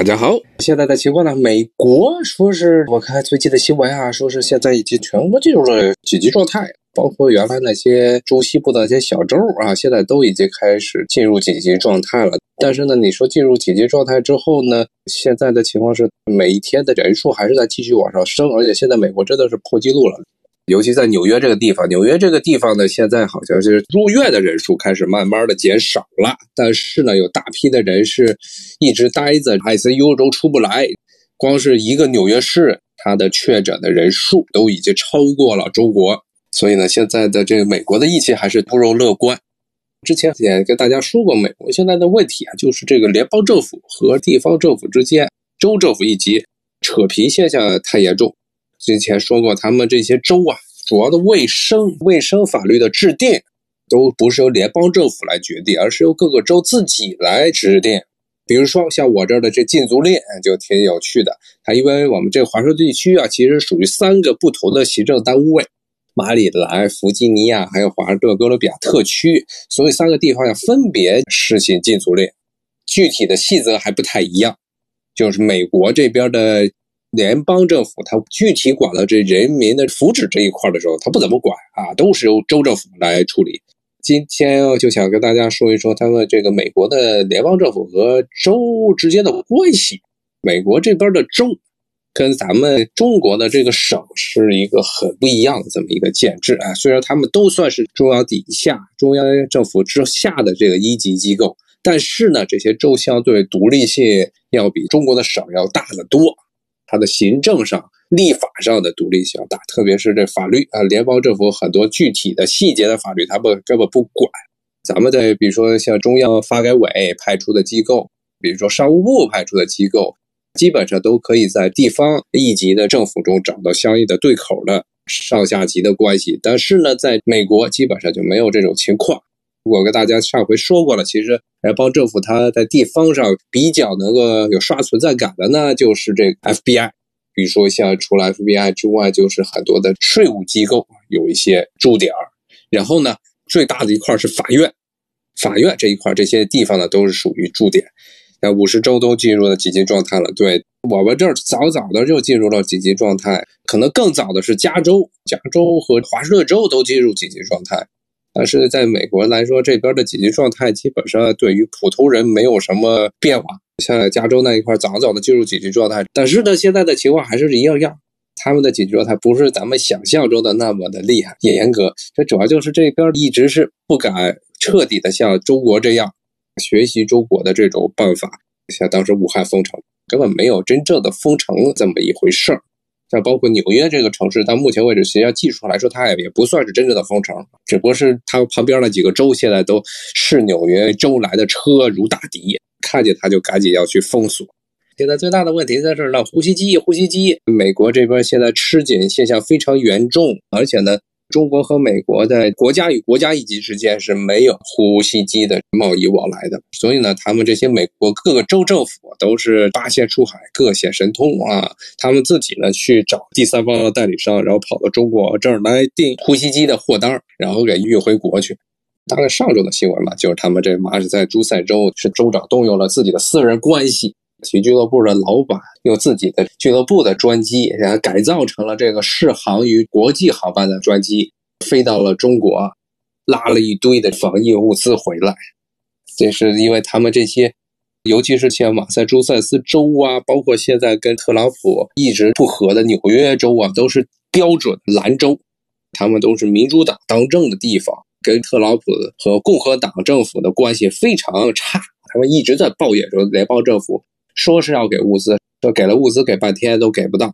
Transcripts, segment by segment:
大家好，现在的情况呢？美国说是我看最近的新闻啊，说是现在已经全国进入了紧急状态，包括原来那些中西部的那些小州啊，现在都已经开始进入紧急状态了。但是呢，你说进入紧急状态之后呢，现在的情况是每一天的人数还是在继续往上升，而且现在美国真的是破纪录了。尤其在纽约这个地方，纽约这个地方呢，现在好像是入院的人数开始慢慢的减少了，但是呢，有大批的人是一直待在 ICU 中出不来。光是一个纽约市，它的确诊的人数都已经超过了中国，所以呢，现在的这个美国的疫情还是不容乐观。之前也跟大家说过，美国现在的问题啊，就是这个联邦政府和地方政府之间，州政府以及扯皮现象太严重。之前说过，他们这些州啊，主要的卫生卫生法律的制定，都不是由联邦政府来决定，而是由各个州自己来制定。比如说，像我这儿的这禁足令就挺有趣的。它因为我们这个华盛顿地区啊，其实属于三个不同的行政单位：马里兰、弗吉尼亚还有华盛顿哥伦比亚特区，所以三个地方要分别实行禁足令。具体的细则还不太一样，就是美国这边的。联邦政府它具体管了这人民的福祉这一块的时候，它不怎么管啊，都是由州政府来处理。今天就想跟大家说一说他们这个美国的联邦政府和州之间的关系。美国这边的州跟咱们中国的这个省是一个很不一样的这么一个建制啊。虽然他们都算是中央底下、中央政府之下的这个一级机构，但是呢，这些州相对独立性要比中国的省要大得多。它的行政上、立法上的独立性大，特别是这法律啊，联邦政府很多具体的细节的法律，他们根本不管。咱们的比如说像中央发改委派出的机构，比如说商务部派出的机构，基本上都可以在地方一级的政府中找到相应的对口的上下级的关系。但是呢，在美国基本上就没有这种情况。我跟大家上回说过了，其实联邦政府它在地方上比较能够有刷存在感的呢，就是这个 FBI。比如说像除了 FBI 之外，就是很多的税务机构有一些驻点儿。然后呢，最大的一块是法院，法院这一块这些地方呢都是属于驻点。那五十州都进入了紧急状态了，对我们这儿早早的就进入了紧急状态，可能更早的是加州，加州和华盛顿州都进入紧急状态。但是在美国来说，这边的紧急状态基本上对于普通人没有什么变化。像加州那一块早早的进入紧急状态，但是呢，现在的情况还是一样样。他们的紧急状态不是咱们想象中的那么的厉害、也严格。这主要就是这边一直是不敢彻底的像中国这样学习中国的这种办法。像当时武汉封城，根本没有真正的封城这么一回事儿。像包括纽约这个城市，到目前为止，实际上技术上来说，它也也不算是真正的封城，只不过是它旁边那几个州现在都视纽约州来的车如大敌，看见它就赶紧要去封锁。现在最大的问题在这儿呢，呼吸机，呼吸机，美国这边现在吃紧现象非常严重，而且呢。中国和美国在国家与国家一级之间是没有呼吸机的贸易往来的，所以呢，他们这些美国各个州政府都是八仙出海，各显神通啊，他们自己呢去找第三方的代理商，然后跑到中国这儿来订呼吸机的货单，然后给运回国去。大概上周的新闻吧，就是他们这马是在朱塞州，是州长动用了自己的私人关系。其俱乐部的老板用自己的俱乐部的专机，然后改造成了这个适航于国际航班的专机，飞到了中国，拉了一堆的防疫物资回来。这是因为他们这些，尤其是像马萨诸塞斯州啊，包括现在跟特朗普一直不和的纽约州啊，都是标准蓝州，他们都是民主党当政的地方，跟特朗普和共和党政府的关系非常差，他们一直在抱怨说联邦政府。说是要给物资，说给了物资，给半天都给不到，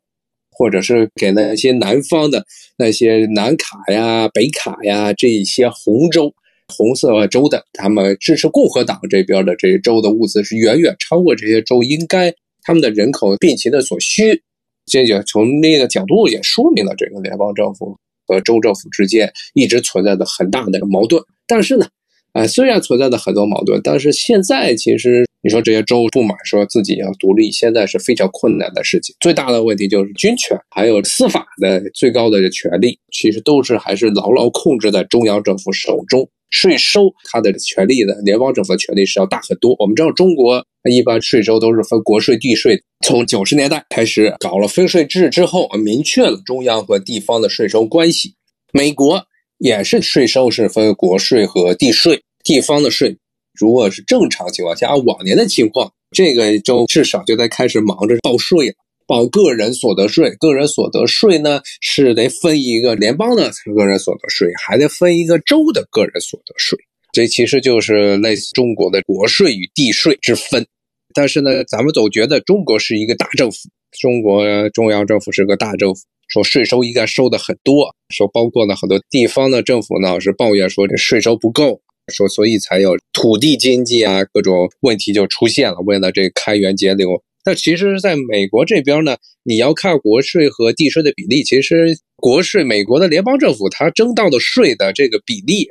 或者是给那些南方的那些南卡呀、北卡呀这一些红州、红色州的，他们支持共和党这边的这些州的物资是远远超过这些州应该他们的人口病情的所需。这就从那个角度也说明了这个联邦政府和州政府之间一直存在的很大的矛盾。但是呢，啊，虽然存在的很多矛盾，但是现在其实。你说这些州不满，说自己要独立，现在是非常困难的事情。最大的问题就是军权，还有司法的最高的权力，其实都是还是牢牢控制在中央政府手中。税收它的权利的联邦政府的权利是要大很多。我们知道中国一般税收都是分国税、地税，从九十年代开始搞了分税制之后，明确了中央和地方的税收关系。美国也是税收是分国税和地税，地方的税如果是正常情况下，按往年的情况，这个州至少就得开始忙着报税了。报个人所得税，个人所得税呢是得分一个联邦的个人所得税，还得分一个州的个人所得税。这其实就是类似中国的国税与地税之分。但是呢，咱们总觉得中国是一个大政府，中国中央政府是个大政府，说税收应该收的很多，说包括呢很多地方的政府呢是抱怨说这税收不够，说所以才有土地经济啊各种问题就出现了，为了这开源节流。那其实，在美国这边呢，你要看国税和地税的比例。其实，国税，美国的联邦政府它征到的税的这个比例，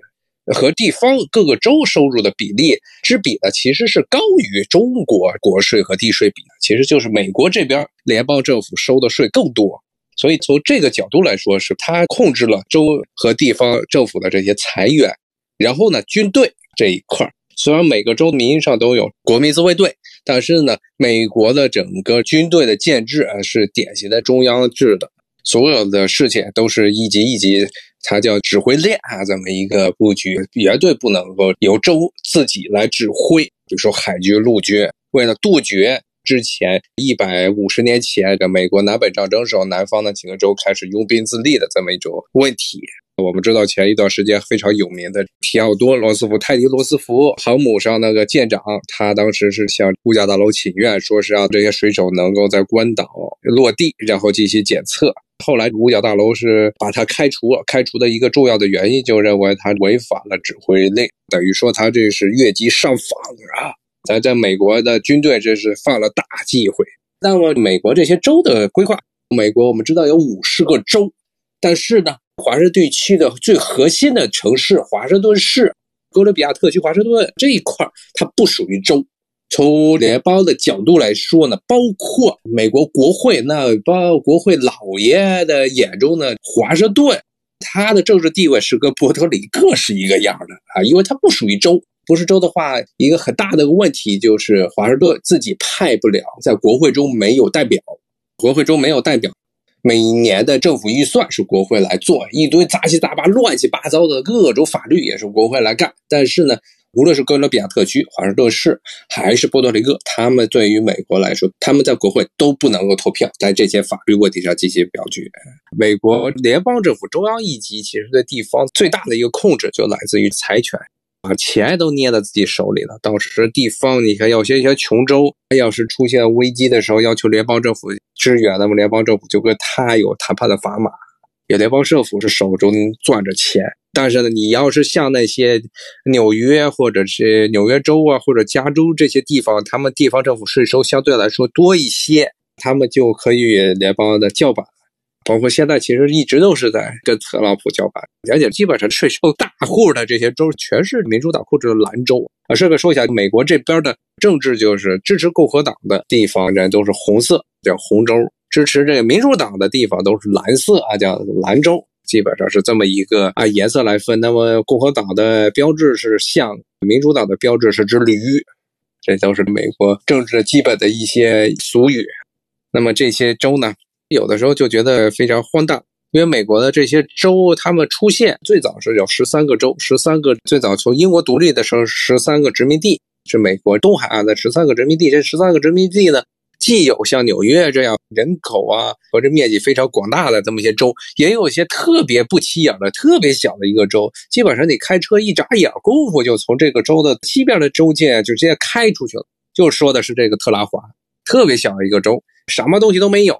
和地方各个州收入的比例之比呢，其实是高于中国国税和地税比的。其实就是美国这边联邦政府收的税更多，所以从这个角度来说，是它控制了州和地方政府的这些财源。然后呢，军队这一块儿虽然每个州名义上都有国民自卫队。但是呢，美国的整个军队的建制啊，是典型的中央制的，所有的事情都是一级一级，它叫指挥链啊，这么一个布局，绝对不能够由州自己来指挥。比如说海军、陆军，为了杜绝之前一百五十年前的美国南北战争时候，南方的几个州开始拥兵自立的这么一种问题。我们知道前一段时间非常有名的皮奥多·罗斯福、泰迪·罗斯福航母上那个舰长，他当时是向五角大楼请愿，说是让这些水手能够在关岛落地，然后进行检测。后来五角大楼是把他开除，开除的一个重要的原因就认为他违反了指挥令，等于说他这是越级上访啊！咱在美国的军队这是犯了大忌讳。那么美国这些州的规划，美国我们知道有五十个州，但是呢？华盛顿区的最核心的城市华盛顿市、哥伦比亚特区、华盛顿这一块它不属于州。从联邦的角度来说呢，包括美国国会，那包括国会老爷的眼中呢，华盛顿它的政治地位是跟波特里克是一个样的啊，因为它不属于州。不是州的话，一个很大的问题就是华盛顿自己派不了，在国会中没有代表，国会中没有代表。每年的政府预算是国会来做，一堆杂七杂八、乱七八糟的各种法律也是国会来干。但是呢，无论是哥伦比亚特区、华盛顿市还是波多黎各，他们对于美国来说，他们在国会都不能够投票，在这些法律问题上进行表决。美国联邦政府中央一级其实对地方最大的一个控制就来自于财权。把钱都捏在自己手里了。到时地方，你看，有些一些穷州，要是出现危机的时候，要求联邦政府支援，那么联邦政府就跟他有谈判的砝码。也联邦政府是手中攥着钱，但是呢，你要是像那些纽约或者是纽约州啊，或者加州这些地方，他们地方政府税收相对来说多一些，他们就可以联邦的叫板。包括现在，其实一直都是在跟特朗普叫板，而且基本上税收大户的这些州全是民主党控制的蓝州啊。顺便说一下，美国这边的政治就是支持共和党的地方人都是红色，叫红州；支持这个民主党的地方都是蓝色啊，叫蓝州。基本上是这么一个按颜色来分。那么共和党的标志是象，民主党的标志是只驴，这都是美国政治基本的一些俗语。那么这些州呢？有的时候就觉得非常荒诞，因为美国的这些州，他们出现最早是有十三个州，十三个最早从英国独立的时候，十三个殖民地是美国东海岸的十三个殖民地。这十三个殖民地呢，既有像纽约这样人口啊和这面积非常广大的这么一些州，也有一些特别不起眼的、特别小的一个州。基本上你开车一眨眼功夫，就从这个州的西边的州界就直接开出去了。就说的是这个特拉华，特别小的一个州，什么东西都没有。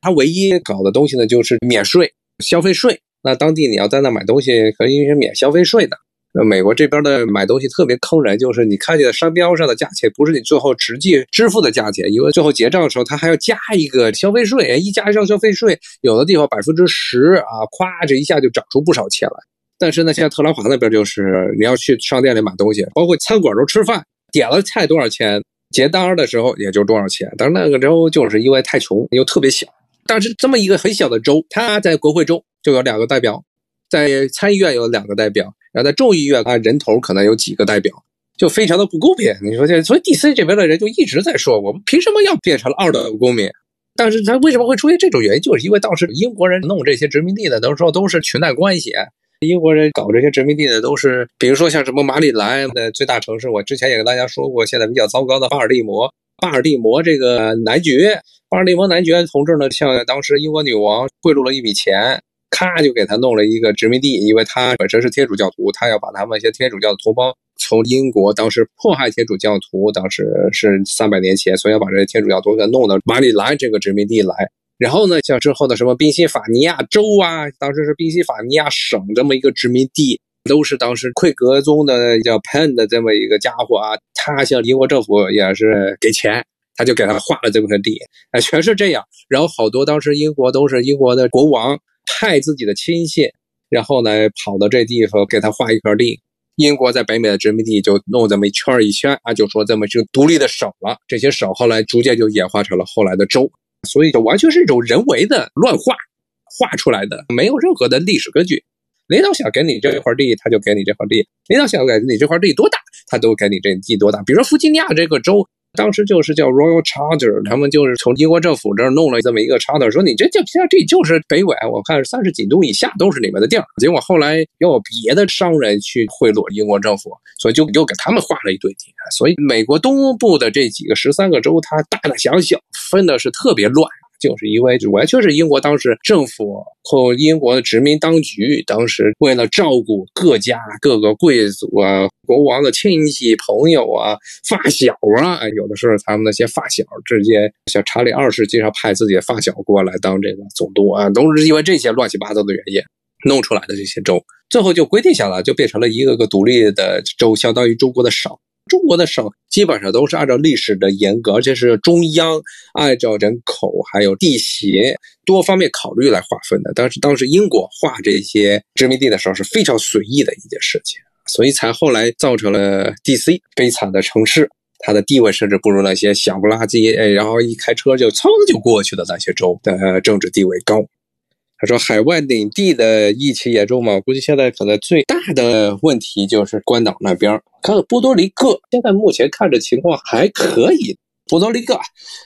它唯一搞的东西呢，就是免税、消费税。那当地你要在那买东西，可以是免消费税的。那美国这边的买东西特别坑人，就是你看见商标上的价钱，不是你最后实际支付的价钱，因为最后结账的时候，他还要加一个消费税。一加上消费税，有的地方百分之十啊，咵，这一下就涨出不少钱来。但是呢，现在特朗普那边就是你要去商店里买东西，包括餐馆都吃饭，点了菜多少钱，结单的时候也就多少钱。但是那个州就是因为太穷，又特别小。但是这么一个很小的州，它在国会中就有两个代表，在参议院有两个代表，然后在众议院啊，人头可能有几个代表，就非常的不公平。你说这，所以 D.C 这边的人就一直在说，我们凭什么要变成了二等公民？但是他为什么会出现这种原因？就是因为当时英国人弄这些殖民地的，都说都是裙带关系。英国人搞这些殖民地的都是，比如说像什么马里兰的最大城市，我之前也跟大家说过，现在比较糟糕的巴尔的摩。巴尔的摩这个男爵，巴尔的摩男爵同志呢，向当时英国女王贿赂了一笔钱，咔就给他弄了一个殖民地，因为他本身是天主教徒，他要把他们一些天主教的同胞从英国当时迫害天主教徒，当时是三百年前，所以要把这些天主教徒给弄到马里兰这个殖民地来。然后呢，像之后的什么宾夕法尼亚州啊，当时是宾夕法尼亚省这么一个殖民地。都是当时奎格宗的叫 Penn 的这么一个家伙啊，他向英国政府也是给钱，他就给他划了这块地，哎，全是这样。然后好多当时英国都是英国的国王派自己的亲信，然后呢跑到这地方给他划一块地。英国在北美的殖民地就弄这么一圈一圈啊，就说这么就独立的省了。这些省后来逐渐就演化成了后来的州，所以就完全是一种人为的乱划划出来的，没有任何的历史根据。领导想给你这块地，他就给你这块地；领导想给你这块地多大，他都给你这地多大。比如说弗吉尼亚这个州，当时就是叫 Royal Charter，他们就是从英国政府这儿弄了这么一个 Charter，说你这就这这就是北纬，我看三十几度以下都是你们的地儿。结果后来又有别的商人去贿赂英国政府，所以就又给他们划了一堆地。所以美国东部的这几个十三个州，它大大小小分的是特别乱。就是因为完全是英国当时政府和英国的殖民当局，当时为了照顾各家各个贵族啊、国王的亲戚朋友啊、发小啊，有的时候他们那些发小直接像查理二世经常派自己的发小过来当这个总督啊，都是因为这些乱七八糟的原因弄出来的这些州，最后就规定下来，就变成了一个个独立的州，相当于中国的省。中国的省基本上都是按照历史的严格，而且是中央按照人口还有地形多方面考虑来划分的。但是当时英国划这些殖民地的时候是非常随意的一件事情，所以才后来造成了 D.C. 悲惨的城市，它的地位甚至不如那些小不拉几，哎，然后一开车就噌就过去的那些州的政治地位高。他说：“海外领地的疫情严重吗？估计现在可能最大的问题就是关岛那边。看看波多黎各，现在目前看着情况还可以。波多黎各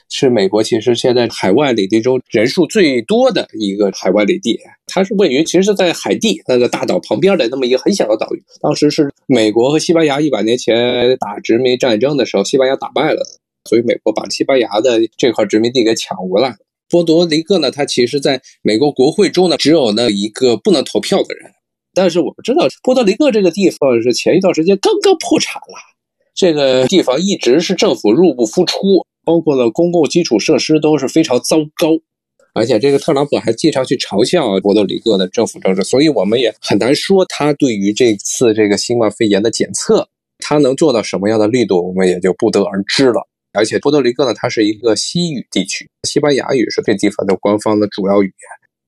是美国其实现在海外领地中人数最多的一个海外领地。它是位于其实是在海地那个大岛旁边的那么一个很小的岛屿。当时是美国和西班牙一百年前打殖民战争的时候，西班牙打败了，所以美国把西班牙的这块殖民地给抢回来。”波多黎各呢，它其实在美国国会中呢，只有那一个不能投票的人。但是我们知道，波多黎各这个地方是前一段时间刚刚破产了，这个地方一直是政府入不敷出，包括了公共基础设施都是非常糟糕，而且这个特朗普还经常去嘲笑波多黎各的政府政治，所以我们也很难说他对于这次这个新冠肺炎的检测，他能做到什么样的力度，我们也就不得而知了。而且波多黎各呢，它是一个西语地区，西班牙语是这地方的官方的主要语言。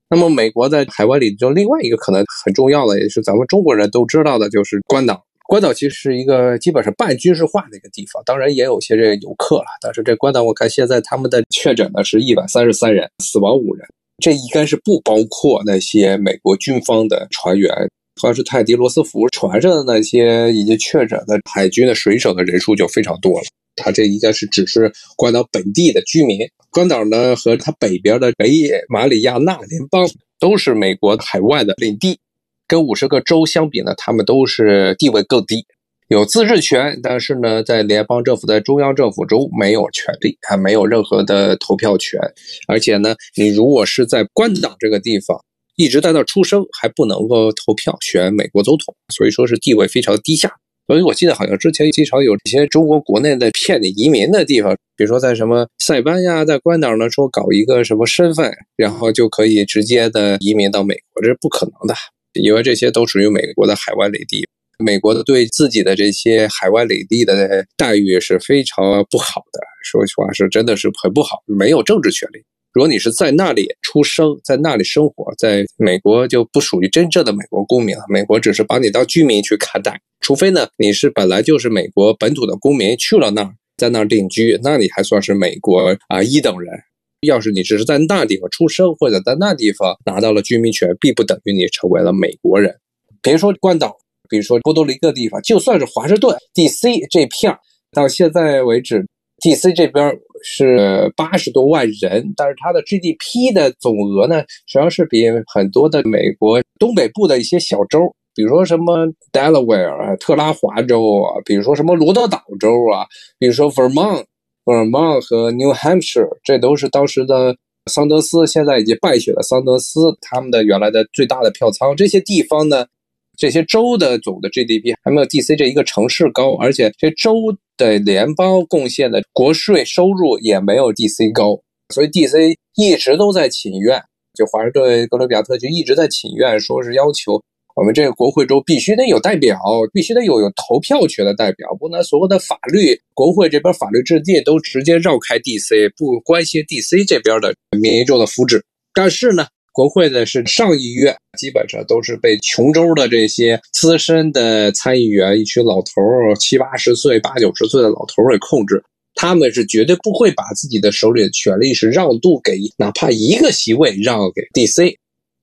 那么美国在海外里就另外一个可能很重要的，也是咱们中国人都知道的，就是关岛。关岛其实是一个基本上半军事化的一个地方，当然也有些这个游客了。但是这关岛我看现在他们的确诊呢是一百三十三人，死亡五人，这应该是不包括那些美国军方的船员，好像是泰迪罗斯福船上的那些已经确诊的海军的水手的人数就非常多了。它这应该是只是关岛本地的居民。关岛呢和它北边的北野马里亚纳联邦都是美国海外的领地，跟五十个州相比呢，他们都是地位更低，有自治权，但是呢，在联邦政府在中央政府中没有权利，还没有任何的投票权。而且呢，你如果是在关岛这个地方一直在那出生，还不能够投票选美国总统，所以说是地位非常低下。所以我记得好像之前经常有一些中国国内的骗你移民的地方，比如说在什么塞班呀，在关岛呢，说搞一个什么身份，然后就可以直接的移民到美国，这是不可能的，因为这些都属于美国的海外领地，美国的对自己的这些海外领地的待遇是非常不好的，说实话是真的是很不好，没有政治权利。如果你是在那里出生，在那里生活，在美国就不属于真正的美国公民了。美国只是把你当居民去看待，除非呢你是本来就是美国本土的公民，去了那儿，在那儿定居，那你还算是美国啊一等人。要是你只是在那地方出生，或者在那地方拿到了居民权，并不等于你成为了美国人。比如说关岛，比如说波多黎各地方，就算是华盛顿 D.C. 这片到现在为止，D.C. 这边是八十多万人，但是它的 GDP 的总额呢，实际上是比很多的美国东北部的一些小州，比如说什么 Delaware 啊、特拉华州啊，比如说什么罗德岛州啊，比如说 Vermont、Vermont 和 New Hampshire，这都是当时的桑德斯，现在已经败选的桑德斯他们的原来的最大的票仓。这些地方呢，这些州的总的 GDP 还没有 DC 这一个城市高，而且这州对联邦贡献的国税收入也没有 DC 高，所以 DC 一直都在请愿，就华盛顿、哥伦比亚特区一直在请愿，说是要求。我们这个国会中必须得有代表，必须得有有投票权的代表，不能所有的法律，国会这边法律制定都直接绕开 DC，不关心 DC 这边的民众的福祉。但是呢，国会的是上议院，基本上都是被琼州的这些资深的参议员，一群老头儿，七八十岁、八九十岁的老头儿给控制，他们是绝对不会把自己的手里的权力是让渡给哪怕一个席位让给 DC。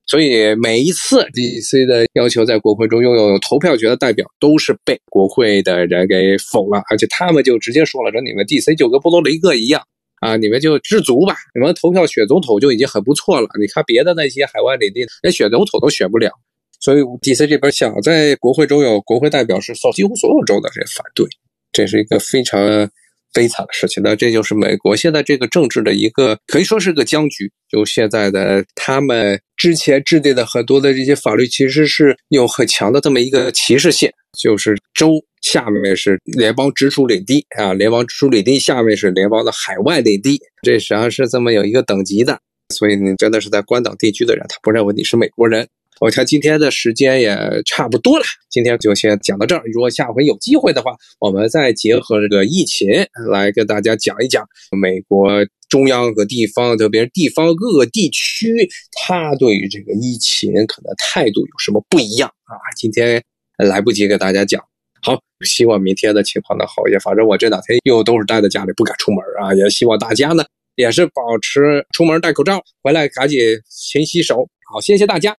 所以每一次 D.C. 的要求在国会中拥有投票权的代表，都是被国会的人给否了，而且他们就直接说了：“说你们 D.C. 就跟波多黎各一样啊，你们就知足吧，你们投票选总统就已经很不错了。你看别的那些海外领地，连选总统都选不了。所以 D.C. 这边想在国会中有国会代表，是受几乎所有州的这反对，这是一个非常。”悲惨的事情，那这就是美国现在这个政治的一个可以说是个僵局。就现在的他们之前制定的很多的这些法律，其实是有很强的这么一个歧视性，就是州下面是联邦直属领地啊，联邦直属领地下面是联邦的海外领地，这实际上是这么有一个等级的。所以你真的是在关岛地区的人，他不认为你是美国人。我看今天的时间也差不多了，今天就先讲到这儿。如果下回有机会的话，我们再结合这个疫情来跟大家讲一讲美国中央和地方，特别是地方各个地区，他对于这个疫情可能态度有什么不一样啊？今天来不及给大家讲，好，希望明天的情况能好一些。反正我这两天又都是待在家里，不敢出门啊，也希望大家呢也是保持出门戴口罩，回来赶紧勤洗手。好，谢谢大家。